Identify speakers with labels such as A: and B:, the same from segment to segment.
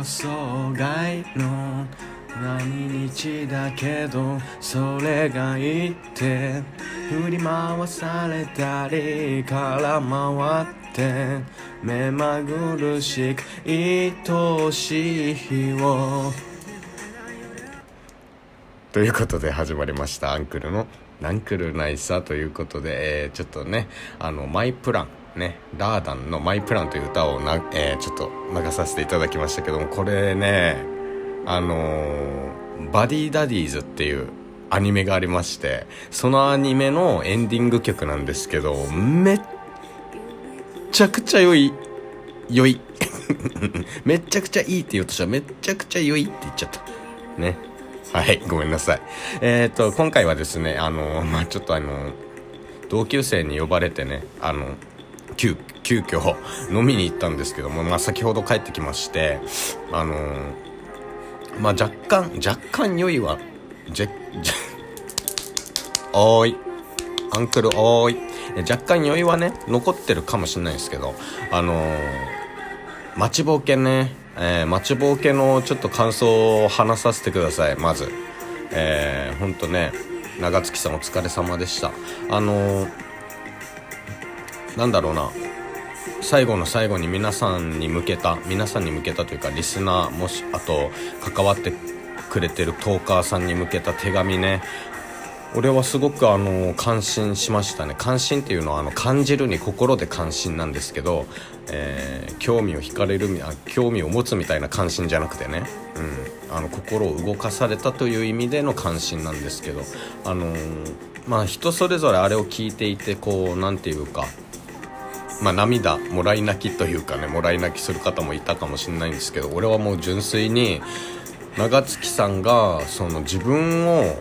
A: 予想外の何日だけどそれがいいって振り回されたりから回って目まぐるしく愛しい日を。ということで始まりました。アンクルの「ナンクルナイサ」ということで、えーちょっとねあのマイプラン。ねダーダンの「マイプラン」という歌をな、えーちょっと流させていただきましたけどもこれねあのーバディダディーズ」っていうアニメがありましてそのアニメのエンディング曲なんですけどめっちゃくちゃ良い良い。めっちゃくちゃいいって言おうとした。らめっちゃくちゃ良いって言っちゃった。ね。はいごめんなさい。えっ、と今回はですねあのまあちょっとあの同級生に呼ばれてねあの急急遽飲みに行ったんですけども、まあ、先ほど帰ってきましてあのまあ若干若干良いはじゃじゃおーい。アンクルおーい。若干酔いはね残ってるかもしれないですけどあのー、待ちぼうけね、えー、待ちぼうけのちょっと感想を話させてくださいまず。えー、ほんとね長月さんお疲れ様でした。あのー、なんだろうな。最後の最後に皆さんに向けた皆さんに向けたというかリスナーもしあと関わってくれてるトーカーさんに向けた手紙ね。俺はすごくあの感心しましたね。関心っていうのはあの感じるに心で関心なんですけど、えー興味を惹かれるあ興味を持つみたいな関心じゃなくてね、うん、あの心を動かされたという意味での関心なんですけどあのーまあ人それぞれあれを聞いていてこうなんていうかまあ、涙もらい泣きというかねもらい泣きする方もいたかもしれないんですけど俺はもう純粋に長月さんがその自分を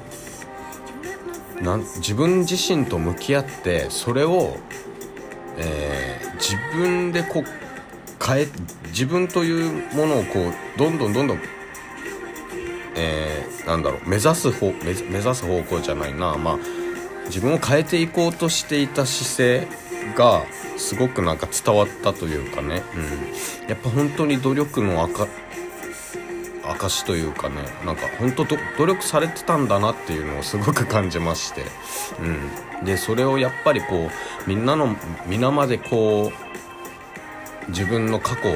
A: なん自分自身と向き合ってそれを、えー自分でこう変え自分というものをこうどんどんどんどん、えーなんだろう目指す方目目指す方向じゃないな。まあ自分を変えていこうとしていた姿勢がすごくなんか伝わったというかね、うん、やっぱ本当に努力の赤証というかね。なんか本当ど努力されてたんだなっていうのをすごく感じまして、うん、でそれをやっぱりこうみんなの皆までこう自分の過去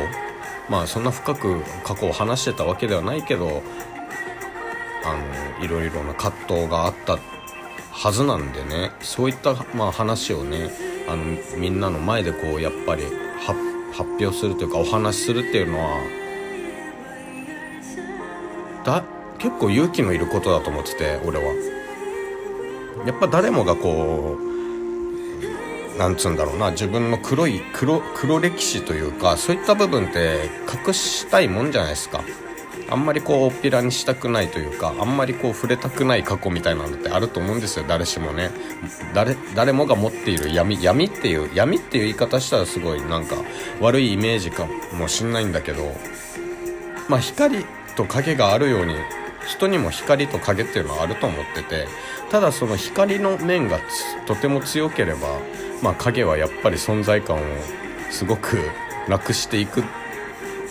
A: まあそんな深く過去を話してたわけではないけどあのいろいろな葛藤があったはずなんでね。そういった、まあ、話をねあのみんなの前でこうやっぱり発表するというかお話しするっていうのはだ結構勇気のいることだと思ってて俺は。やっぱ誰もがこうなんつうんだろうな自分の黒い黒黒歴史というかそういった部分って隠したいもんじゃないですか。あんまりこうおっぴらにしたくないというかあんまりこう触れたくない過去みたいなのってあると思うんですよ。誰しもね。誰誰もが持っている闇闇っていう闇っていう言い方したらすごいなんか悪いイメージかもしんないんだけどまあ光と影があるように人にも光と影っていうのはあると思っててただその光の面がとても強ければ、まあ、影はやっぱり存在感をすごくなくしていく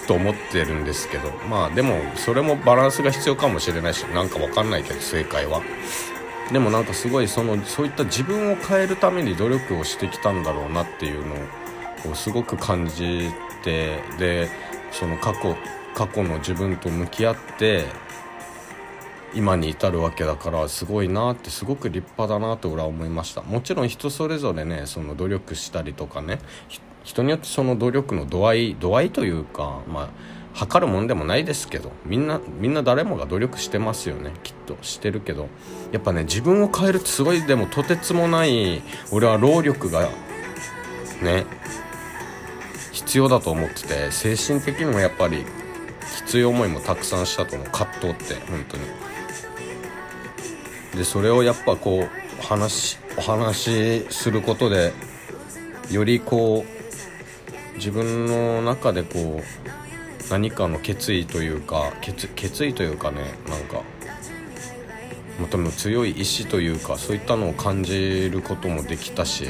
A: と思ってるんですけどまあでもそれもバランスが必要かもしれないしなんかわかんないけど正解は。でもなんかすごいそのそういった自分を変えるために努力をしてきたんだろうなっていうのをすごく感じてでその過去過去の自分と向き合って今に至るわけだからすごいなってすごく立派だなと俺は思いました。もちろん人それぞれねその努力したりとかね人によってその努力の度合い度合いというかまあ測るもんでもないですけどみんなみんな誰もが努力してますよね。きっと。してるけど。やっぱね自分を変えるってすごいでもとてつもない俺は労力がね必要だと思ってて精神的にもやっぱりきつい思いもたくさんしたと思う。葛藤って本当に。でそれをやっぱこう話お話しすることでよりこう自分の中でこう何かの決意というか決決意というかねなんかまた強い意志というかそういったのを感じることもできたし、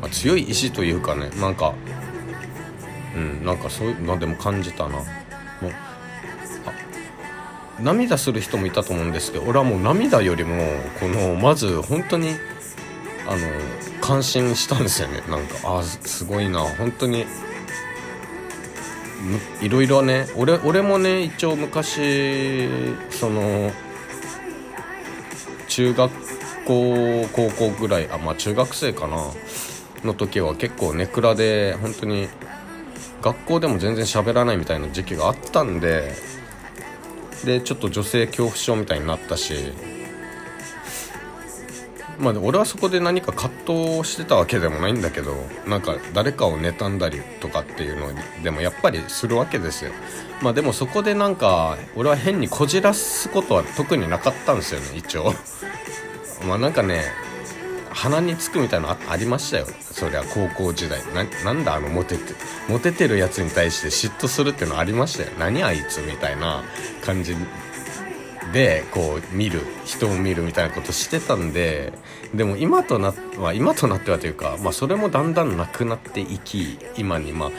A: まあ強い意志というかねなんかうんなんかそういうのでも感じたな。もう涙する人もいたと思うんですけど俺はもう涙よりもこのまず本当にあの感心したんですよね。なんかあすごいな。本当に。いろいろね。俺俺もね一応昔その中学校高校ぐらいあまあ中学生かな。の時は結構ネクラで本当に学校でも全然喋らないみたいな時期があったんででちょっと女性恐怖症みたいになったしまあ俺はそこで何か葛藤してたわけでもないんだけどなんか誰かを妬んだりとかっていうのでもやっぱりするわけですよ。まあでもそこでなんか俺は変にこじらすことは特になかったんですよね一応。まあなんかね鼻につくみたいなのありましたよ。そりゃ高校時代なんだあのモテてモテてるやつに対して嫉妬するっていうのありましたよ。何あいつみたいな感じでこう見る人を見るみたいなことしてたんででも今となっては今となってはというか、まあ、それもだんだんなくなっていき今にまあ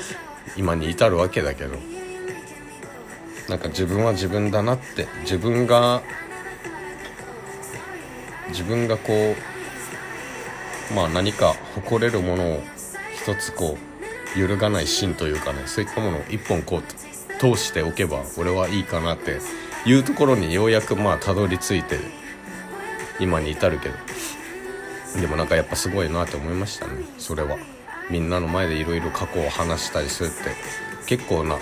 A: 今に至るわけだけどなんか自分は自分だなって自分が自分がこうまあ何か誇れるものを一つこう揺るがない芯というかねそういったものを一本こう通しておけば俺はいいかなっていうところにようやくまあたどり着いて今に至るけど。でもなんかやっぱすごいなって思いましたね。それは。みんなの前でいろいろ過去を話したりするって結構な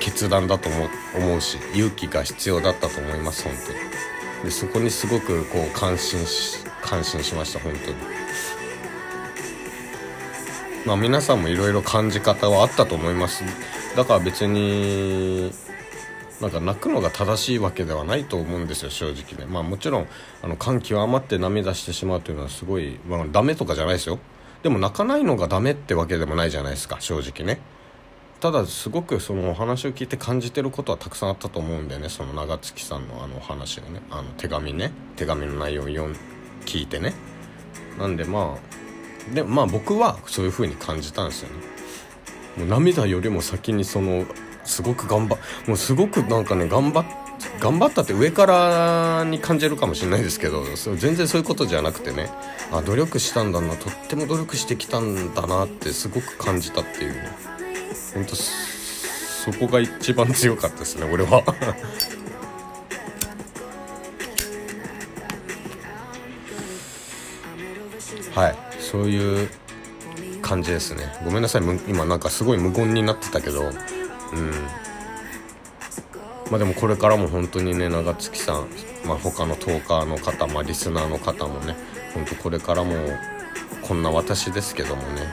A: 決断だと思う思うし勇気が必要だったと思います本当に。でそこにすごくこう感心し感心しました本当に。まあ皆さんもいろいろ感じ方はあったと思います。だから別になんか泣くのが正しいわけではないと思うんですよ正直ね。まあもちろんあの感極まって涙してしまうというのはすごい、まあ、ダメとかじゃないですよ。でも泣かないのがダメってわけでもないじゃないですか正直ね。ただすごくそのお話を聞いて感じてることはたくさんあったと思うんでねその長月さんのあのお話をねあの手紙ね手紙の内容を読聞いてね。なんでまあでまあ僕はそういう風に感じたんですよね。もう涙よりも先にそのすごく頑張もうすごくなんかね頑張っ頑張ったって上からに感じるかもしれないですけど全然そういうことじゃなくてねあ努力したんだなとっても努力してきたんだなってすごく感じたっていうね。本当そこが一番強かったですね俺は。はいそういう感じですね。ごめんなさい今なんかすごい無言になってたけどうん。まあでもこれからも本当にね長月さん、まあ、他のトーカーの方、まあ、リスナーの方もね本当これからもこんな私ですけどもね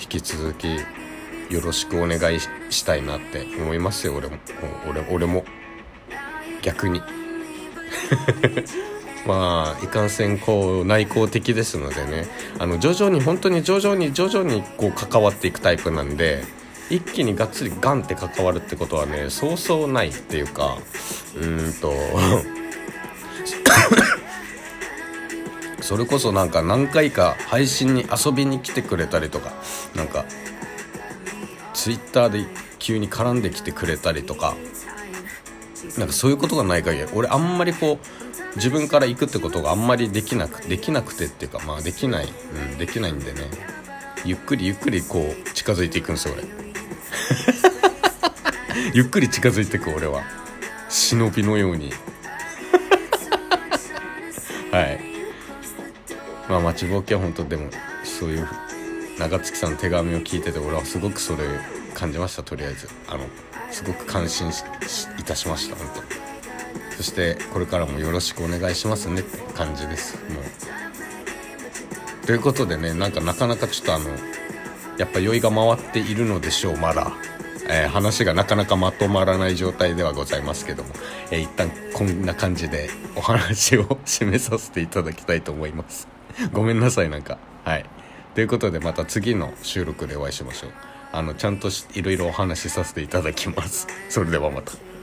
A: 引き続きよろしくお願いしたいなって思いますよ俺も。俺俺も。逆に。まあいかんせんこう内向的ですのでねあの徐々に本当に徐々に徐々にこう関わっていくタイプなんで一気にがっつりガンって関わるってことはねそうそうないっていうかうーんとそれこそなんか何回か配信に遊びに来てくれたりとかなんかツイッターで急に絡んできてくれたりとかなんかそういうことがない限り俺あんまりこう自分から行くってことがあんまりできなくできなくてっていうかまあできない、うん、できないんでねゆっくりゆっくりこう近づいていくんですよ俺。ゆっくり近づいてく俺は。忍びのように。はい。まあ待ちぼうけは本当でもそういう長月さんの手紙を聞いてて俺はすごくそれ感じましたとりあえず。あのすごく感心いたしました本当。そしてこれからもよろしくお願いしますねって感じですもう。ということでねなんかなかなかちょっとあのやっぱ酔いが回っているのでしょうまだ、えー、話がなかなかまとまらない状態ではございますけども、えー、一旦こんな感じでお話を締めさせていただきたいと思います。ごめんなさいなんか。はい。ということでまた次の収録でお会いしましょう。あのちゃんといろいろお話しさせていただきます。それではまた。